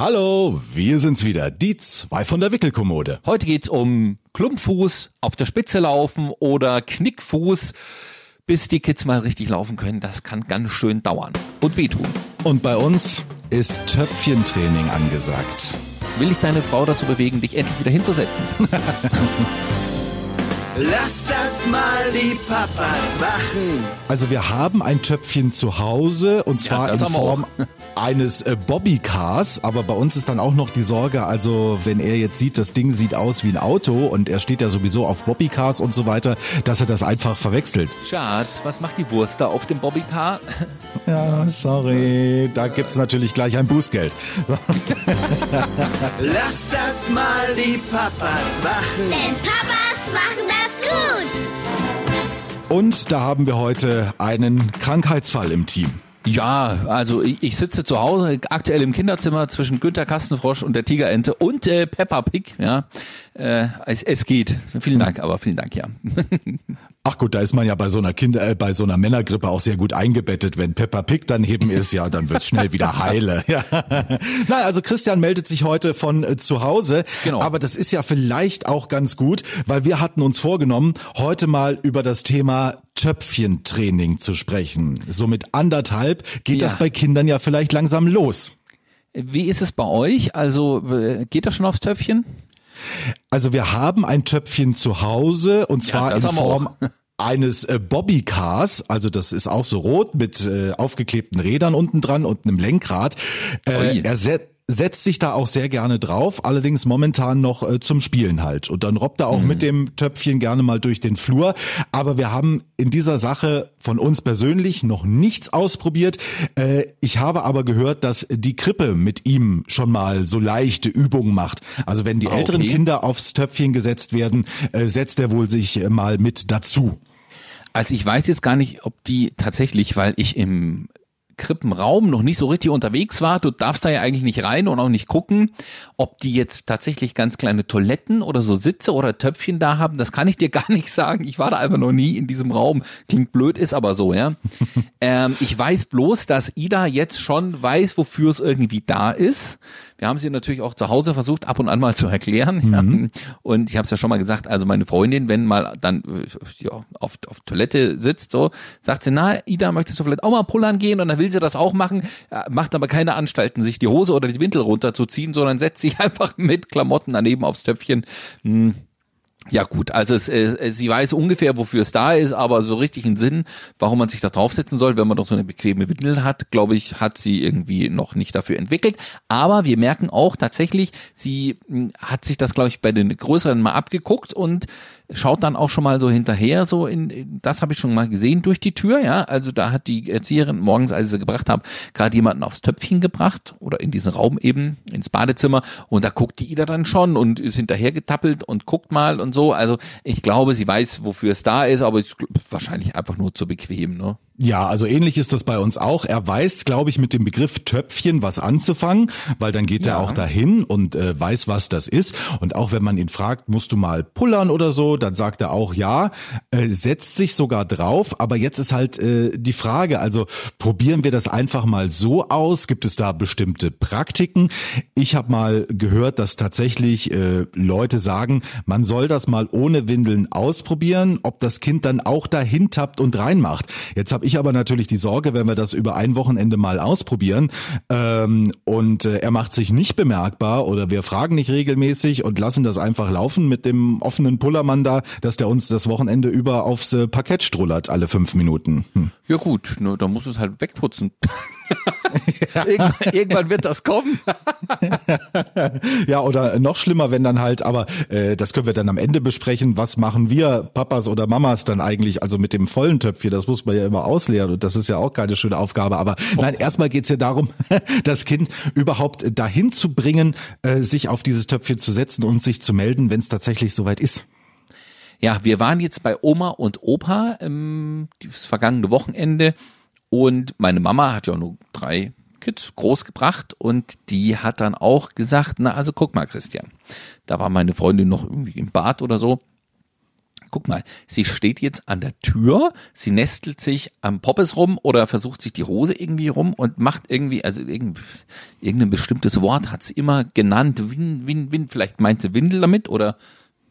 Hallo, wir sind's wieder, die zwei von der Wickelkommode. Heute geht's um Klumpfuß, auf der Spitze laufen oder Knickfuß. Bis die Kids mal richtig laufen können, das kann ganz schön dauern und wehtun. Und bei uns ist Töpfchentraining angesagt. Will ich deine Frau dazu bewegen, dich endlich wieder hinzusetzen? Lass das mal die Papas machen. Also wir haben ein Töpfchen zu Hause und zwar das in Form eines äh, Bobbycars, aber bei uns ist dann auch noch die Sorge, also wenn er jetzt sieht, das Ding sieht aus wie ein Auto und er steht ja sowieso auf Bobbycars und so weiter, dass er das einfach verwechselt. Schatz, was macht die Wurst da auf dem Bobbycar? Ja, sorry, da gibt's natürlich gleich ein Bußgeld. Lass das mal die Papas machen. Denn Papas machen das gut. Und da haben wir heute einen Krankheitsfall im Team. Ja, also ich, ich sitze zu Hause, aktuell im Kinderzimmer zwischen Günter Kastenfrosch und der Tigerente und äh, Peppa Pig. Ja, äh, es, es geht. Vielen Dank, aber vielen Dank, ja. Ach gut, da ist man ja bei so einer Kinder, äh, bei so einer Männergrippe auch sehr gut eingebettet. Wenn Peppa Pig daneben ist, ja, dann wird's schnell wieder heile. Ja. Nein, also Christian meldet sich heute von äh, zu Hause. Genau. Aber das ist ja vielleicht auch ganz gut, weil wir hatten uns vorgenommen, heute mal über das Thema Töpfchentraining zu sprechen. So mit anderthalb geht Ja. das bei Kindern ja vielleicht langsam los. Wie ist es bei euch? Also äh, geht das schon aufs Töpfchen? Also wir haben ein Töpfchen zu Hause und zwar das in Form. Eines äh, Bobbycars, also das ist auch so rot mit äh, aufgeklebten Rädern unten dran und einem Lenkrad. Äh, er se setzt sich da auch sehr gerne drauf, allerdings momentan noch äh, zum Spielen halt. Und dann robbt er auch mit dem Töpfchen gerne mal durch den Flur. Aber wir haben in dieser Sache von uns persönlich noch nichts ausprobiert. Äh, ich habe aber gehört, dass die Krippe mit ihm schon mal so leichte Übungen macht. Also wenn die Ah, älteren okay. Kinder aufs Töpfchen gesetzt werden, äh, setzt er wohl sich äh, mal mit dazu. Also ich weiß jetzt gar nicht, ob die tatsächlich, weil ich im Krippenraum noch nicht so richtig unterwegs war, du darfst da ja eigentlich nicht rein und auch nicht gucken, ob die jetzt tatsächlich ganz kleine Toiletten oder so Sitze oder Töpfchen da haben, das kann ich dir gar nicht sagen. Ich war da einfach noch nie in diesem Raum. Klingt blöd, ist aber so, ja. ähm, ich weiß bloß, dass Ida jetzt schon weiß, wofür es irgendwie da ist. Wir haben sie natürlich auch zu Hause versucht, ab und an mal zu erklären. Ja. Und ich habe es ja schon mal gesagt, also meine Freundin, wenn mal dann äh, ja, auf, auf Toilette sitzt, so, sagt sie, na, Ida, möchtest du vielleicht auch mal pullern gehen? Und dann will sie das auch machen, macht aber keine Anstalten, sich die Hose oder die Windel runterzuziehen, sondern setzt sich einfach mit Klamotten daneben aufs Töpfchen. Hm. Ja gut, also es, äh, sie weiß ungefähr, wofür es da ist, aber so richtig einen Sinn, warum man sich da draufsetzen soll, wenn man doch so eine bequeme Windel hat, glaube ich, hat sie irgendwie noch nicht dafür entwickelt. Aber wir merken auch tatsächlich, sie mh, hat sich das, glaube ich, bei den größeren mal abgeguckt und schaut dann auch schon mal so hinterher, so in, das habe ich schon mal gesehen durch die Tür, ja. Also da hat die Erzieherin morgens, als ich sie gebracht habe, gerade jemanden aufs Töpfchen gebracht oder in diesen Raum eben, ins Badezimmer und da guckt die Ida dann schon und ist hinterher getappelt und guckt mal und so. Also ich glaube, sie weiß, wofür es da ist, aber es ist wahrscheinlich einfach nur zu bequem, ne? Ja, also ähnlich ist das bei uns auch. Er weiß, glaube ich, mit dem Begriff Töpfchen was anzufangen, weil dann geht er Ja. auch dahin und äh, weiß, was das ist. Und auch wenn man ihn fragt, musst du mal pullern oder so, dann sagt er auch ja, äh, setzt sich sogar drauf. Aber jetzt ist halt äh, die Frage, also probieren wir das einfach mal so aus? Gibt es da bestimmte Praktiken? Ich habe mal gehört, dass tatsächlich äh, Leute sagen, man soll das mal ohne Windeln ausprobieren, ob das Kind dann auch dahin tappt und reinmacht. Jetzt habe ich aber natürlich die Sorge, wenn wir das über ein Wochenende mal ausprobieren ähm, und äh, er macht sich nicht bemerkbar oder wir fragen nicht regelmäßig und lassen das einfach laufen mit dem offenen Pullermann da, dass der uns das Wochenende über aufs äh, Parkett strullert alle fünf Minuten. Hm. Ja gut, ne, da muss es halt wegputzen. irgendwann, irgendwann wird das kommen. Ja, oder noch schlimmer, wenn dann halt, aber äh, das können wir dann am Ende besprechen, was machen wir, Papas oder Mamas dann eigentlich, also mit dem vollen Töpfchen, das muss man ja immer ausleeren und das ist ja auch keine schöne Aufgabe, aber nein, erstmal geht's ja darum, das Kind überhaupt dahin zu bringen, äh, sich auf dieses Töpfchen zu setzen und sich zu melden, wenn es tatsächlich soweit ist. Ja, wir waren jetzt bei Oma und Opa ähm, das vergangene Wochenende und meine Mama hat ja nur drei Kids großgebracht und die hat dann auch gesagt, na also guck mal Christian, da war meine Freundin noch irgendwie im Bad oder so, guck mal, sie steht jetzt an der Tür, sie nestelt sich am Poppes rum oder versucht sich die Hose irgendwie rum und macht irgendwie, also irgend, irgendein bestimmtes Wort hat sie immer genannt. Win, win, win, vielleicht meint sie Windel damit oder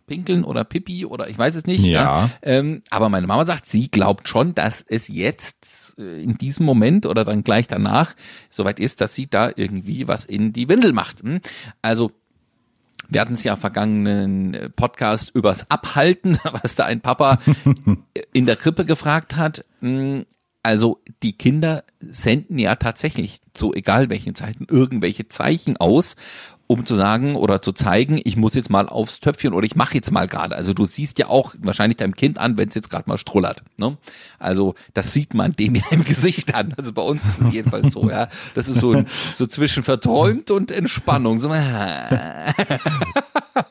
Pinkeln oder Pipi oder ich weiß es nicht. Ja. Ähm, aber meine Mama sagt, sie glaubt schon, dass es jetzt äh, in diesem Moment oder dann gleich danach soweit ist, dass sie da irgendwie was in die Windel macht. Hm? Also wir hatten es ja vergangenen äh, Podcast übers Abhalten, was da ein Papa in der Krippe gefragt hat. Hm, Also die Kinder senden ja tatsächlich zu egal welchen Zeiten irgendwelche Zeichen aus um zu sagen oder zu zeigen, ich muss jetzt mal aufs Töpfchen oder ich mache jetzt mal gerade. Also du siehst ja auch wahrscheinlich deinem Kind an, wenn es jetzt gerade mal strullert. Ne? Also das sieht man dem ja im Gesicht an. Also bei uns ist es jedenfalls so, ja. Das ist so, ein, so zwischen verträumt und Entspannung. So,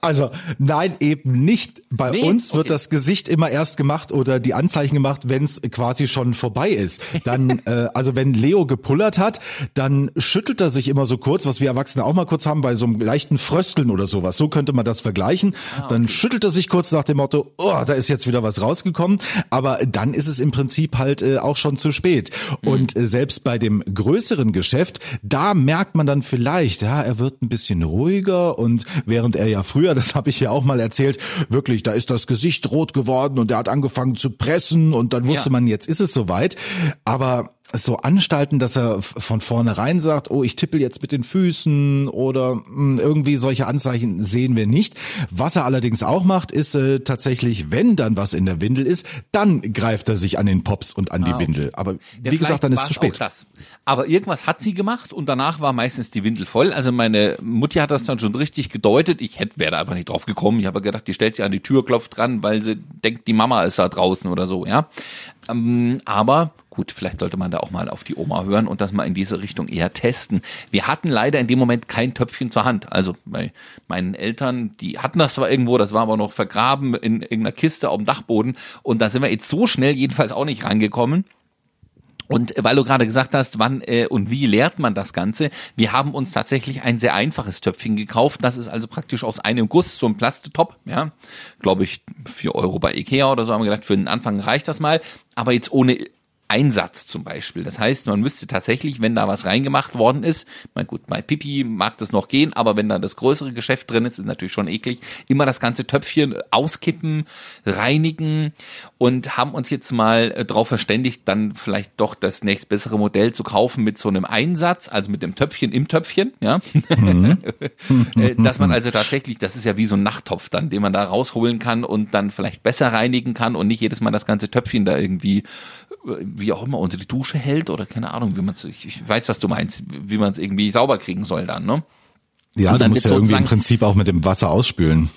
Also nein, eben nicht. Bei Nee? uns wird Okay. das Gesicht immer erst gemacht oder die Anzeichen gemacht, wenn es quasi schon vorbei ist. Dann, äh, also wenn Leo gepullert hat, dann schüttelt er sich immer so kurz, was wir Erwachsene auch mal kurz haben, bei so einem leichten Frösteln oder sowas. So könnte man das vergleichen. Ah, Dann schüttelt er sich kurz nach dem Motto, oh, da ist jetzt wieder was rausgekommen. Aber dann ist es im Prinzip halt äh, auch schon zu spät. Mhm. Und äh, selbst bei dem größeren Geschäft, da merkt man dann vielleicht, ja, er wird ein bisschen ruhiger und während er ja früher, das habe ich ja auch mal erzählt, wirklich, da ist das Gesicht rot geworden und er hat angefangen zu pressen und dann wusste Ja. man, jetzt ist es soweit. Aber so anstalten, dass er von vornherein sagt, oh, ich tippel jetzt mit den Füßen oder mh, irgendwie solche Anzeichen sehen wir nicht. Was er allerdings auch macht, ist äh, tatsächlich, wenn dann was in der Windel ist, dann greift er sich an den Pops und an die Windel. Aber Ja, wie gesagt, dann ist es zu spät. Aber irgendwas hat sie gemacht und danach war meistens die Windel voll. Also meine Mutti hat das dann schon richtig gedeutet. Ich hätte wäre da einfach nicht drauf gekommen. Ich habe gedacht, die stellt sich an die Tür, klopft dran, weil sie denkt, die Mama ist da draußen oder so, ja. Ähm, aber gut, vielleicht sollte man da auch mal auf die Oma hören und das mal in diese Richtung eher testen. Wir hatten leider in dem Moment kein Töpfchen zur Hand. Also bei meinen Eltern, die hatten das zwar irgendwo, das war aber noch vergraben in irgendeiner Kiste auf dem Dachboden und da sind wir jetzt so schnell jedenfalls auch nicht rangekommen. Und äh, weil du gerade gesagt hast, wann äh, und wie leert man das Ganze, wir haben uns tatsächlich ein sehr einfaches Töpfchen gekauft. Das ist also praktisch aus einem Guss, so ein Plastetop, ja, glaube ich, vier Euro bei Ikea oder so, haben wir gedacht, für den Anfang reicht das mal, aber jetzt ohne Einsatz zum Beispiel. Das heißt, man müsste tatsächlich, wenn da was reingemacht worden ist, mein gut, bei Pipi mag das noch gehen, aber wenn da das größere Geschäft drin ist, ist natürlich schon eklig, immer das ganze Töpfchen auskippen, reinigen und haben uns jetzt mal äh, darauf verständigt, dann vielleicht doch das nächstbessere Modell zu kaufen mit so einem Einsatz, also mit dem Töpfchen im Töpfchen, ja. Äh, Dass man also tatsächlich, das ist ja wie so ein Nachttopf dann, den man da rausholen kann und dann vielleicht besser reinigen kann und nicht jedes Mal das ganze Töpfchen da irgendwie, wie auch immer, unter die Dusche hält oder keine Ahnung, wie man es, ich, ich weiß, was du meinst, wie man es irgendwie sauber kriegen soll dann, ne? Ja, Und du dann musst ja irgendwie im Prinzip auch mit dem Wasser ausspülen.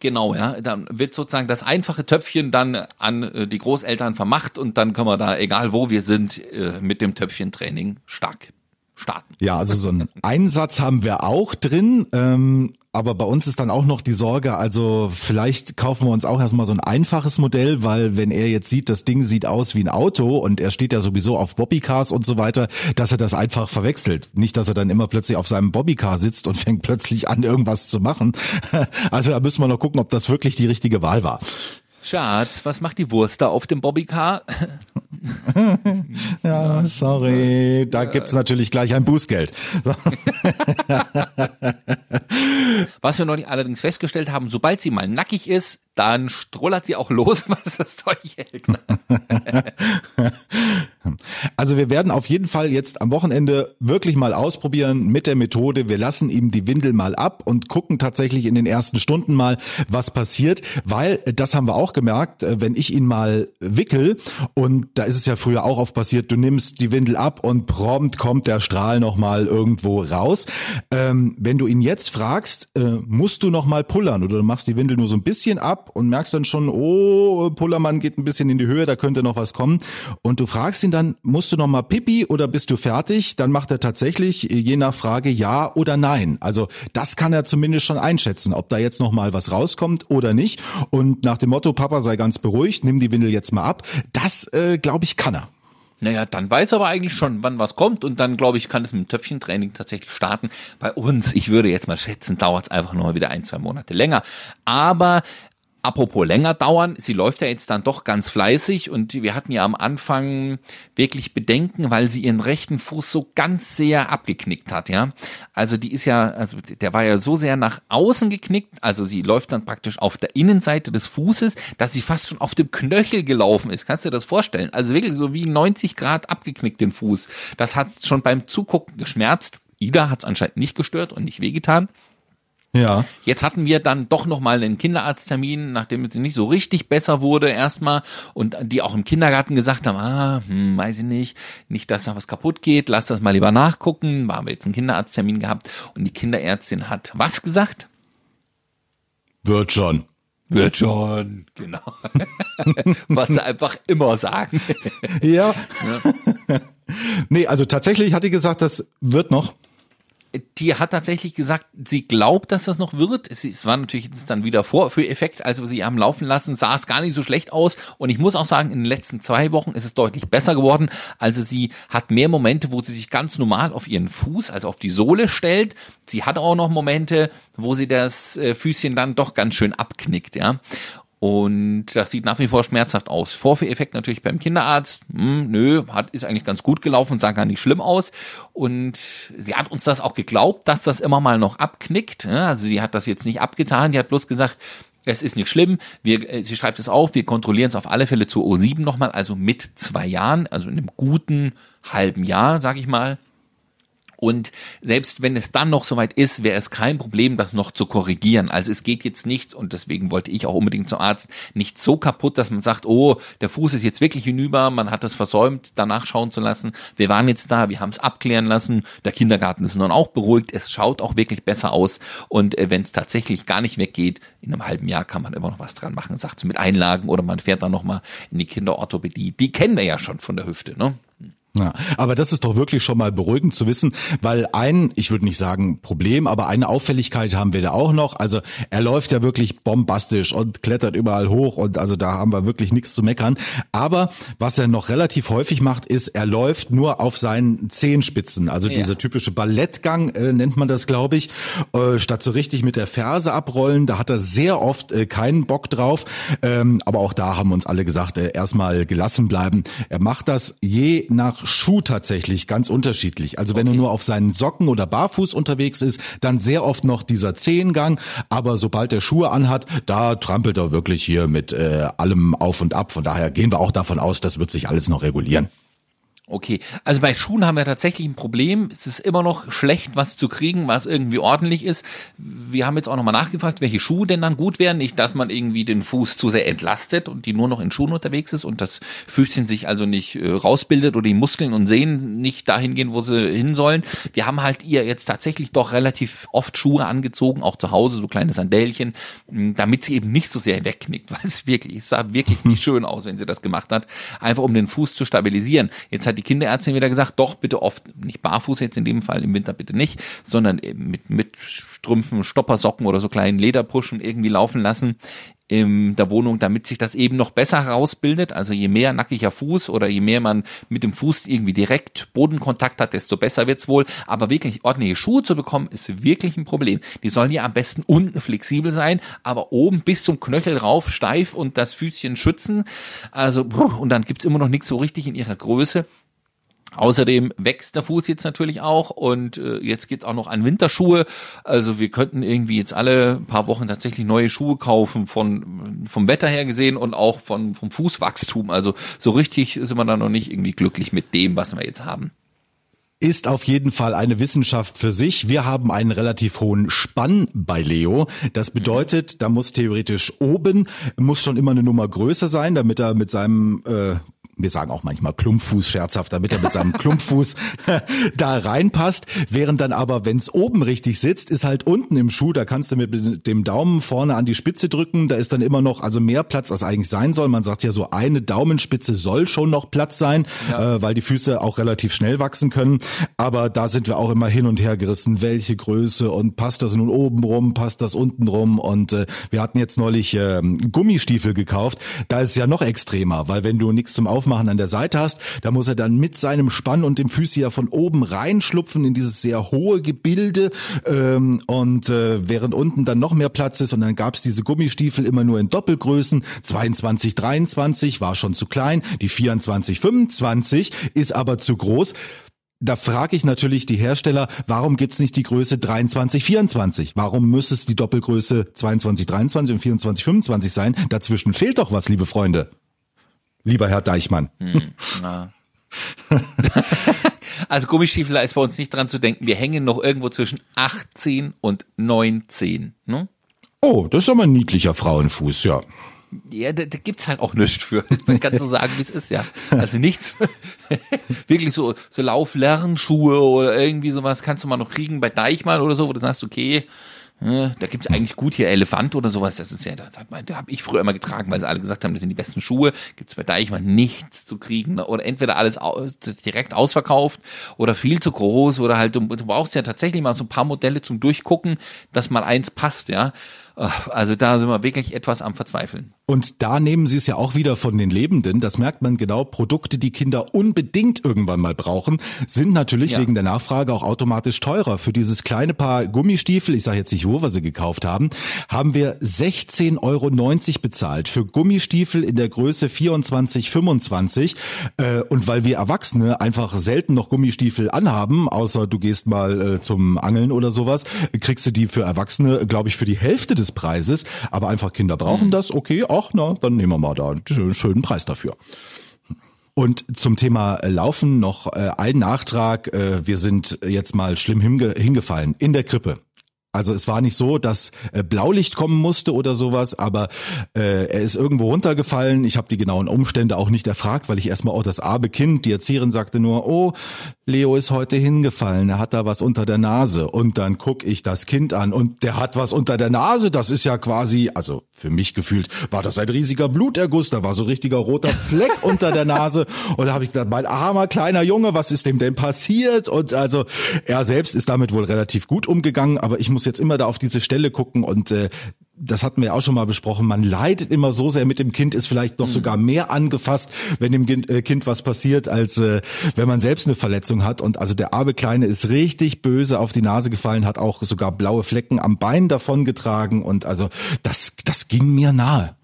Genau, ja. Dann wird sozusagen das einfache Töpfchen dann an äh, die Großeltern vermacht und dann können wir da, egal wo wir sind, äh, mit dem Töpfchentraining stark starten. Ja, also so einen Einsatz haben wir auch drin. Ähm, aber bei uns ist dann auch noch die Sorge, also vielleicht kaufen wir uns auch erstmal so ein einfaches Modell, weil wenn er jetzt sieht, das Ding sieht aus wie ein Auto und er steht ja sowieso auf Bobbycars und so weiter, dass er das einfach verwechselt. Nicht, dass er dann immer plötzlich auf seinem Bobbycar sitzt und fängt plötzlich an, irgendwas zu machen. Also da müssen wir noch gucken, ob das wirklich die richtige Wahl war. Schatz, was macht die Wurst da auf dem Bobbycar? Ja, sorry, da gibt's natürlich gleich ein Bußgeld. Was wir neulich allerdings festgestellt haben, sobald sie mal nackig ist, dann strullert sie auch los, was das Zeug hält. Also wir werden auf jeden Fall jetzt am Wochenende wirklich mal ausprobieren mit der Methode. Wir lassen ihm die Windel mal ab und gucken tatsächlich in den ersten Stunden mal, was passiert, weil äh, das haben wir auch gemerkt, äh, wenn ich ihn mal wickel und da ist es ja früher auch oft passiert, du nimmst die Windel ab und prompt kommt der Strahl noch mal irgendwo raus. Ähm, wenn du ihn jetzt fragst, äh, musst du noch mal pullern oder du machst die Windel nur so ein bisschen ab und merkst dann schon, oh, Pullermann geht ein bisschen in die Höhe, da könnte noch was kommen und du fragst ihn dann, musst du noch mal Pipi oder bist du fertig? Dann macht er tatsächlich je nach Frage ja oder nein. Also das kann er zumindest schon einschätzen, ob da jetzt noch mal was rauskommt oder nicht. Und nach dem Motto, Papa sei ganz beruhigt, nimm die Windel jetzt mal ab. Das, äh, glaube ich, kann er. Naja, dann weiß er aber eigentlich schon, wann was kommt und dann, glaube ich, kann es mit dem Töpfchentraining tatsächlich starten. Bei uns, ich würde jetzt mal schätzen, dauert es einfach nur mal wieder ein, zwei Monate länger. Aber Apropos länger dauern, sie läuft ja jetzt dann doch ganz fleißig und wir hatten ja am Anfang wirklich Bedenken, weil sie ihren rechten Fuß so ganz sehr abgeknickt hat, ja. Also die ist ja, also der war ja so sehr nach außen geknickt, also sie läuft dann praktisch auf der Innenseite des Fußes, dass sie fast schon auf dem Knöchel gelaufen ist. Kannst du dir das vorstellen? Also wirklich so wie 90 Grad abgeknickt den Fuß. Das hat schon beim Zugucken geschmerzt. Ida hat es anscheinend nicht gestört und nicht wehgetan. Ja. Jetzt hatten wir dann doch noch mal einen Kinderarzttermin, nachdem es nicht so richtig besser wurde erstmal und die auch im Kindergarten gesagt haben, ah, hm, weiß ich nicht, nicht, dass da was kaputt geht, lass das mal lieber nachgucken. Waren wir jetzt einen Kinderarzttermin gehabt und die Kinderärztin hat was gesagt? Wird schon. Wird schon, genau. was sie einfach immer sagen. Ja. nee, also tatsächlich hat die gesagt, das wird noch die hat tatsächlich gesagt, sie glaubt, dass das noch wird. Es, es war natürlich dann wieder Vorführeffekt, als wir sie haben laufen lassen, sah es gar nicht so schlecht aus. Und ich muss auch sagen, in den letzten zwei Wochen ist es deutlich besser geworden. Also sie hat mehr Momente, wo sie sich ganz normal auf ihren Fuß, also auf die Sohle stellt. Sie hat auch noch Momente, wo sie das äh, Füßchen dann doch ganz schön abknickt, ja. Und das sieht nach wie vor schmerzhaft aus. Vorführeffekt natürlich beim Kinderarzt. Hm, nö, hat, ist eigentlich ganz gut gelaufen, sah gar nicht schlimm aus. Und sie hat uns das auch geglaubt, dass das immer mal noch abknickt. Also sie hat das jetzt nicht abgetan, die hat bloß gesagt, es ist nicht schlimm. Wir, äh, sie schreibt es auf, wir kontrollieren es auf alle Fälle zu O7 nochmal, also mit zwei Jahren, also in einem guten halben Jahr, sag ich mal. Und selbst wenn es dann noch soweit ist, wäre es kein Problem, das noch zu korrigieren. Also es geht jetzt nicht, und deswegen wollte ich auch unbedingt zum Arzt, nicht so kaputt, dass man sagt, oh, der Fuß ist jetzt wirklich hinüber, man hat es versäumt, danach schauen zu lassen. Wir waren jetzt da, wir haben es abklären lassen. Der Kindergarten ist nun auch beruhigt. Es schaut auch wirklich besser aus. Und äh, wenn es tatsächlich gar nicht weggeht, in einem halben Jahr kann man immer noch was dran machen, sagt mit Einlagen oder man fährt dann nochmal in die Kinderorthopädie. Die kennen wir ja schon von der Hüfte, ne? Ja, aber das ist doch wirklich schon mal beruhigend zu wissen, weil ein, ich würde nicht sagen Problem, aber eine Auffälligkeit haben wir da auch noch. Also er läuft ja wirklich bombastisch und klettert überall hoch und also da haben wir wirklich nichts zu meckern. Aber was er noch relativ häufig macht, ist, er läuft nur auf seinen Zehenspitzen. Also ja. dieser typische Ballettgang äh, nennt man das, glaube ich, äh, statt so richtig mit der Ferse abrollen. Da hat er sehr oft äh, keinen Bock drauf. Ähm, aber auch da haben uns alle gesagt, äh, erstmal gelassen bleiben. Er macht das je nach Schuh tatsächlich ganz unterschiedlich. Also wenn okay. er nur auf seinen Socken oder barfuß unterwegs ist, dann sehr oft noch dieser Zehengang. Aber sobald er Schuhe anhat, da trampelt er wirklich hier mit äh, allem auf und ab. Von daher gehen wir auch davon aus, das wird sich alles noch regulieren. Okay, also bei Schuhen haben wir tatsächlich ein Problem. Es ist immer noch schlecht, was zu kriegen, was irgendwie ordentlich ist. Wir haben jetzt auch nochmal nachgefragt, welche Schuhe denn dann gut wären. Nicht, dass man irgendwie den Fuß zu sehr entlastet und die nur noch in Schuhen unterwegs ist und das Füßchen sich also nicht äh, rausbildet oder die Muskeln und Sehnen nicht dahin gehen, wo sie hin sollen. Wir haben halt ihr jetzt tatsächlich doch relativ oft Schuhe angezogen, auch zu Hause, so kleine Sandälchen, damit sie eben nicht so sehr wegknickt, weil es wirklich, es sah wirklich nicht schön aus, wenn sie das gemacht hat. Einfach um den Fuß zu stabilisieren. Jetzt hat die Kinderärztin wieder gesagt, doch bitte oft, nicht barfuß jetzt in dem Fall, im Winter bitte nicht, sondern mit, mit Strümpfen, Stoppersocken oder so kleinen Lederpuschen irgendwie laufen lassen in der Wohnung, damit sich das eben noch besser herausbildet. Also je mehr nackiger Fuß oder je mehr man mit dem Fuß irgendwie direkt Bodenkontakt hat, desto besser wird's wohl. Aber wirklich ordentliche Schuhe zu bekommen, ist wirklich ein Problem. Die sollen ja am besten unten flexibel sein, aber oben bis zum Knöchel rauf steif und das Füßchen schützen. Also, und dann gibt's immer noch nichts so richtig in ihrer Größe. Außerdem wächst der Fuß jetzt natürlich auch und äh, jetzt geht's auch noch an Winterschuhe. Also wir könnten irgendwie jetzt alle paar Wochen tatsächlich neue Schuhe kaufen von vom Wetter her gesehen und auch von vom Fußwachstum. Also so richtig sind wir da noch nicht irgendwie glücklich mit dem, was wir jetzt haben ist auf jeden Fall eine Wissenschaft für sich. Wir haben einen relativ hohen Spann bei Leo. Das bedeutet, da muss theoretisch oben, muss schon immer eine Nummer größer sein, damit er mit seinem äh, wir sagen auch manchmal Klumpfuß scherzhaft, damit er mit seinem Klumpfuß da reinpasst. Während dann aber, wenn es oben richtig sitzt, ist halt unten im Schuh, da kannst du mit dem Daumen vorne an die Spitze drücken. Da ist dann immer noch also mehr Platz, als eigentlich sein soll. Man sagt ja so, eine Daumenspitze soll schon noch Platz sein, ja. äh, weil die Füße auch relativ schnell wachsen können. Aber da sind wir auch immer hin und her gerissen, welche Größe und passt das nun oben rum, passt das unten rum. Und äh, wir hatten jetzt neulich äh, Gummistiefel gekauft. Da ist es ja noch extremer, weil wenn du nichts zum Aufmachen Aufmachen an der Seite hast. Da muss er dann mit seinem Spann und dem ja von oben reinschlupfen in dieses sehr hohe Gebilde ähm, und äh, während unten dann noch mehr Platz ist und dann gab's diese Gummistiefel immer nur in Doppelgrößen. 22, 23 war schon zu klein, die 24, 25 ist aber zu groß. Da frage ich natürlich die Hersteller, warum gibt's nicht die Größe 23, 24? Warum müsste es die Doppelgröße 22, 23 und 24, 25 sein? Dazwischen fehlt doch was, liebe Freunde. Lieber Herr Deichmann. Hm, also Gummistiefel ist bei uns nicht dran zu denken. Wir hängen noch irgendwo zwischen 18 und 19. Ne? Oh, das ist aber ein niedlicher Frauenfuß, ja. Ja, da, da gibt's halt auch nichts für. Man kann so sagen, wie es ist, ja. Also nichts. Wirklich so, so Lauflernschuhe oder irgendwie sowas kannst du mal noch kriegen bei Deichmann oder so, wo du sagst, okay, äh, da gibt's eigentlich gut hier Elefant oder sowas. Das ist ja, das hat man, da habe ich früher immer getragen, weil sie alle gesagt haben, das sind die besten Schuhe. Gibt's bei Deichmann nichts zu kriegen ne? oder entweder alles aus, direkt ausverkauft oder viel zu groß oder halt du, du brauchst ja tatsächlich mal so ein paar Modelle zum Durchgucken, dass mal eins passt, ja. Also da sind wir wirklich etwas am Verzweifeln. Und da nehmen sie es ja auch wieder von den Lebenden. Das merkt man genau. Produkte, die Kinder unbedingt irgendwann mal brauchen, sind natürlich ja. wegen der Nachfrage auch automatisch teurer. Für dieses kleine Paar Gummistiefel, ich sage jetzt nicht, wo wir sie gekauft haben, haben wir 16,90 Euro bezahlt für Gummistiefel in der Größe 24, 25. Äh, und weil wir Erwachsene einfach selten noch Gummistiefel anhaben, außer du gehst mal äh, zum Angeln oder sowas, kriegst du die für Erwachsene, glaube ich, für die Hälfte des Preises. Aber einfach Kinder brauchen mhm. das, okay, ach na, dann nehmen wir mal da einen schönen Preis dafür. Und zum Thema äh, Laufen noch äh, ein Nachtrag. Äh, wir sind jetzt mal schlimm hinge hingefallen in der Krippe. Also es war nicht so, dass äh, Blaulicht kommen musste oder sowas, aber äh, er ist irgendwo runtergefallen. Ich habe die genauen Umstände auch nicht erfragt, weil ich erstmal auch das arme Kind, die Erzieherin sagte nur, oh, Leo ist heute hingefallen, er hat da was unter der Nase. Und dann guck ich das Kind an und der hat was unter der Nase. Das ist ja quasi, also für mich gefühlt, war das ein riesiger Bluterguss, da war so richtiger roter Fleck unter der Nase. Und da habe ich gedacht, mein armer kleiner Junge, was ist dem denn passiert? Und also er selbst ist damit wohl relativ gut umgegangen, aber ich muss jetzt immer da auf diese Stelle gucken und äh, das hatten wir auch schon mal besprochen, man leidet immer so sehr mit dem Kind, ist vielleicht noch mhm. sogar mehr angefasst, wenn dem kind, äh, kind was passiert, als äh, wenn man selbst eine Verletzung hat. Und also der arme Kleine ist richtig böse auf die Nase gefallen, hat auch sogar blaue Flecken am Bein davongetragen und also das, das ging mir nahe.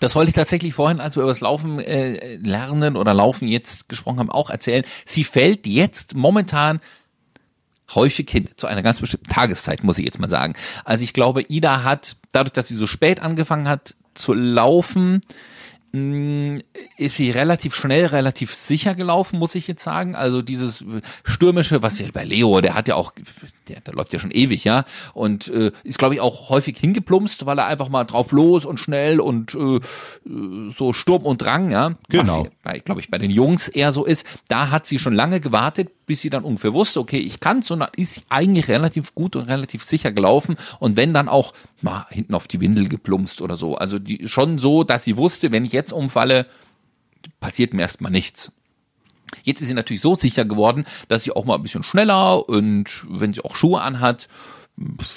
Das wollte ich tatsächlich vorhin, als wir über das Laufen äh, lernen oder Laufen jetzt gesprochen haben, auch erzählen. Sie fällt jetzt momentan häufig hin zu einer ganz bestimmten Tageszeit, muss ich jetzt mal sagen. Also ich glaube, Ida hat, dadurch, dass sie so spät angefangen hat zu laufen, ist sie relativ schnell, relativ sicher gelaufen, muss ich jetzt sagen. Also dieses stürmische, was ja bei Leo, der hat ja auch, der, der läuft ja schon ewig, ja, und äh, ist glaube ich auch häufig hingeplumpst, weil er einfach mal drauf los und schnell und äh, so Sturm und Drang, ja. Genau. Was glaube ich bei den Jungs eher so ist. Da hat sie schon lange gewartet, bis sie dann ungefähr wusste, okay, ich kann's und dann ist sie eigentlich relativ gut und relativ sicher gelaufen und wenn dann auch mal hinten auf die Windel geplumpst oder so. Also die, schon so, dass sie wusste, wenn ich jetzt umfalle, passiert mir erstmal nichts. Jetzt ist sie natürlich so sicher geworden, dass sie auch mal ein bisschen schneller und wenn sie auch Schuhe anhat,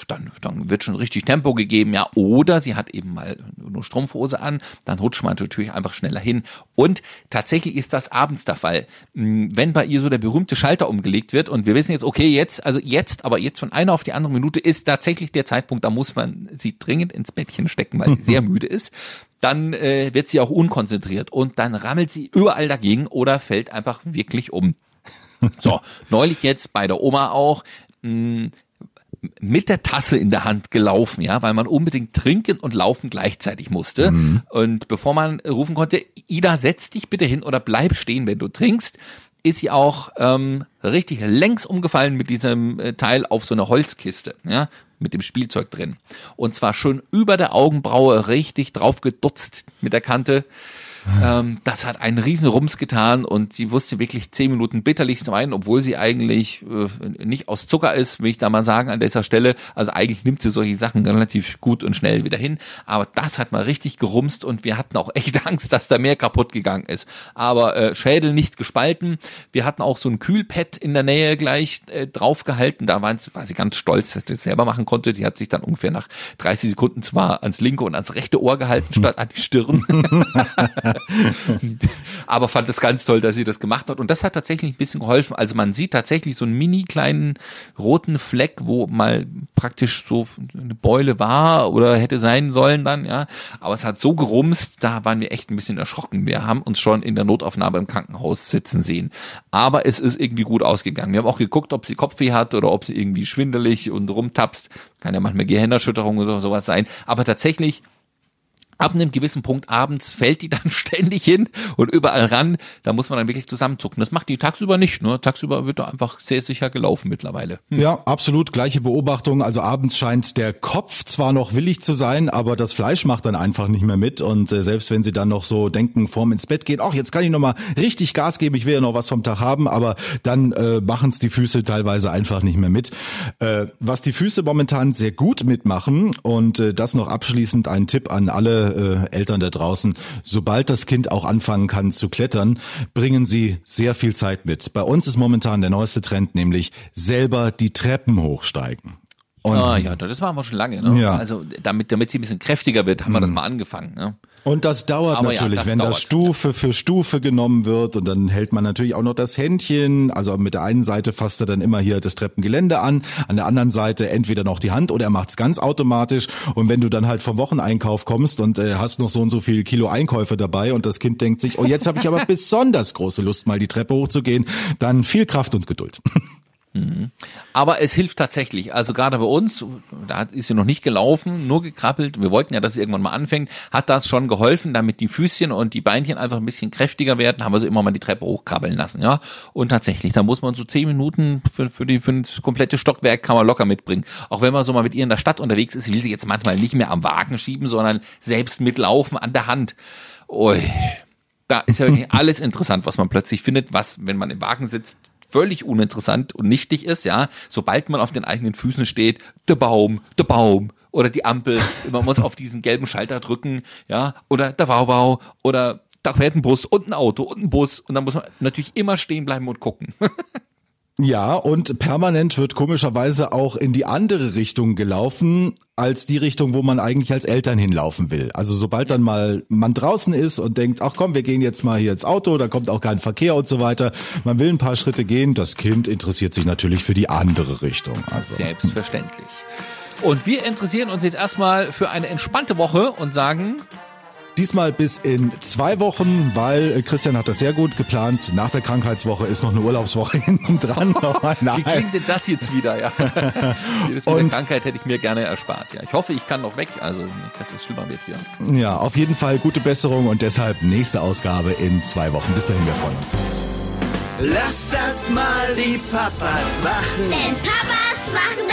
dann, dann wird schon richtig Tempo gegeben, ja. Oder sie hat eben mal nur Strumpfhose an, dann rutscht man natürlich einfach schneller hin. Und tatsächlich ist das abends der Fall. Hm, wenn bei ihr so der berühmte Schalter umgelegt wird und wir wissen jetzt, okay, jetzt, also jetzt, aber jetzt von einer auf die andere Minute ist tatsächlich der Zeitpunkt, da muss man sie dringend ins Bettchen stecken, weil sie sehr müde ist. Dann äh, wird sie auch unkonzentriert und dann rammelt sie überall dagegen oder fällt einfach wirklich um. So, neulich jetzt bei der Oma auch. Mh, hm, mit der Tasse in der Hand gelaufen, ja, weil man unbedingt trinken und laufen gleichzeitig musste. Mhm. Und bevor man rufen konnte, Ida, setz dich bitte hin oder bleib stehen, wenn du trinkst, ist sie auch ähm, richtig längs umgefallen mit diesem äh, Teil auf so eine Holzkiste, ja, mit dem Spielzeug drin. Und zwar schon über der Augenbraue richtig drauf gedutzt mit der Kante. Ähm, das hat einen riesen Rums getan und sie wusste wirklich zehn Minuten bitterlichst weinen, obwohl sie eigentlich äh, nicht aus Zucker ist, will ich da mal sagen an dieser Stelle. Also eigentlich nimmt sie solche Sachen relativ gut und schnell wieder hin. Aber das hat mal richtig gerumst und wir hatten auch echt Angst, dass da mehr kaputt gegangen ist. Aber äh, Schädel nicht gespalten. Wir hatten auch so ein Kühlpad in der Nähe gleich äh, draufgehalten. Da war sie ganz stolz, dass sie das selber machen konnte. Die hat sich dann ungefähr nach 30 Sekunden zwar ans linke und ans rechte Ohr gehalten, statt an die Stirn. Aber fand es ganz toll, dass sie das gemacht hat. Und das hat tatsächlich ein bisschen geholfen. Also man sieht tatsächlich so einen mini kleinen roten Fleck, wo mal praktisch so eine Beule war oder hätte sein sollen dann, ja. Aber es hat so gerumst, da waren wir echt ein bisschen erschrocken. Wir haben uns schon in der Notaufnahme im Krankenhaus sitzen sehen. Aber es ist irgendwie gut ausgegangen. Wir haben auch geguckt, ob sie Kopfweh hat oder ob sie irgendwie schwindelig und rumtapst. Kann ja manchmal Gehirnerschütterung oder sowas sein. Aber tatsächlich ab einem gewissen Punkt abends fällt die dann ständig hin und überall ran. Da muss man dann wirklich zusammenzucken. Das macht die tagsüber nicht. Nur tagsüber wird da einfach sehr sicher gelaufen mittlerweile. Hm. Ja, absolut. Gleiche Beobachtung. Also abends scheint der Kopf zwar noch willig zu sein, aber das Fleisch macht dann einfach nicht mehr mit. Und äh, selbst wenn sie dann noch so denken, vorm ins Bett gehen, ach, jetzt kann ich noch mal richtig Gas geben, ich will ja noch was vom Tag haben, aber dann äh, machen es die Füße teilweise einfach nicht mehr mit. Äh, was die Füße momentan sehr gut mitmachen und äh, das noch abschließend ein Tipp an alle äh, Eltern da draußen, sobald das Kind auch anfangen kann zu klettern, bringen sie sehr viel Zeit mit. Bei uns ist momentan der neueste Trend, nämlich selber die Treppen hochsteigen. Und ah ja, das machen wir schon lange. Ne? Ja. Also damit, damit sie ein bisschen kräftiger wird, haben wir das mhm. mal angefangen. Ne? Und das dauert Aber natürlich, ja, das wenn dauert, das Stufe für Stufe genommen wird und dann hält man natürlich auch noch das Händchen. Also mit der einen Seite fasst er dann immer hier das Treppengelände an, an der anderen Seite entweder noch die Hand oder er macht's ganz automatisch. Und wenn du dann halt vom Wocheneinkauf kommst und äh, hast noch so und so viel Kilo Einkäufe dabei und das Kind denkt sich, oh jetzt habe ich aber besonders große Lust, mal die Treppe hochzugehen, dann viel Kraft und Geduld. Mhm. Aber es hilft tatsächlich. Also gerade bei uns, da ist sie noch nicht gelaufen, nur gekrabbelt. Wir wollten ja, dass sie irgendwann mal anfängt. Hat das schon geholfen, damit die Füßchen und die Beinchen einfach ein bisschen kräftiger werden, haben wir sie immer mal die Treppe hochkrabbeln lassen, ja. Und tatsächlich, da muss man so zehn Minuten für, für, die, für das komplette Stockwerk kann man locker mitbringen. Auch wenn man so mal mit ihr in der Stadt unterwegs ist, will sie jetzt manchmal nicht mehr am Wagen schieben, sondern selbst mitlaufen an der Hand. Ui. Da ist ja wirklich alles interessant, was man plötzlich findet, was, wenn man im Wagen sitzt, völlig uninteressant und nichtig ist, ja, sobald man auf den eigenen Füßen steht, der Baum, der Baum oder die Ampel, man muss auf diesen gelben Schalter drücken, ja, oder der Wauwau oder da fährt ein Bus und ein Auto und ein Bus und dann muss man natürlich immer stehen bleiben und gucken. Ja, und permanent wird komischerweise auch in die andere Richtung gelaufen, als die Richtung, wo man eigentlich als Eltern hinlaufen will. Also sobald dann mal man draußen ist und denkt, ach komm, wir gehen jetzt mal hier ins Auto, da kommt auch kein Verkehr und so weiter. Man will ein paar Schritte gehen, das Kind interessiert sich natürlich für die andere Richtung. Also. Selbstverständlich. Und wir interessieren uns jetzt erstmal für eine entspannte Woche und sagen, Diesmal bis in zwei Wochen, weil äh, Christian hat das sehr gut geplant. Nach der Krankheitswoche ist noch eine Urlaubswoche hinten dran. Wie klingt denn das jetzt wieder? Ja. Jedes Mal Und, Krankheit hätte ich mir gerne erspart. Ja, ich hoffe, ich kann noch weg. Also nicht, dass es schlimmer wird hier. Ja, auf jeden Fall gute Besserung und deshalb nächste Ausgabe in zwei Wochen. Bis dahin, wir freuen uns. Lass das mal die Papas machen. Denn Papas machen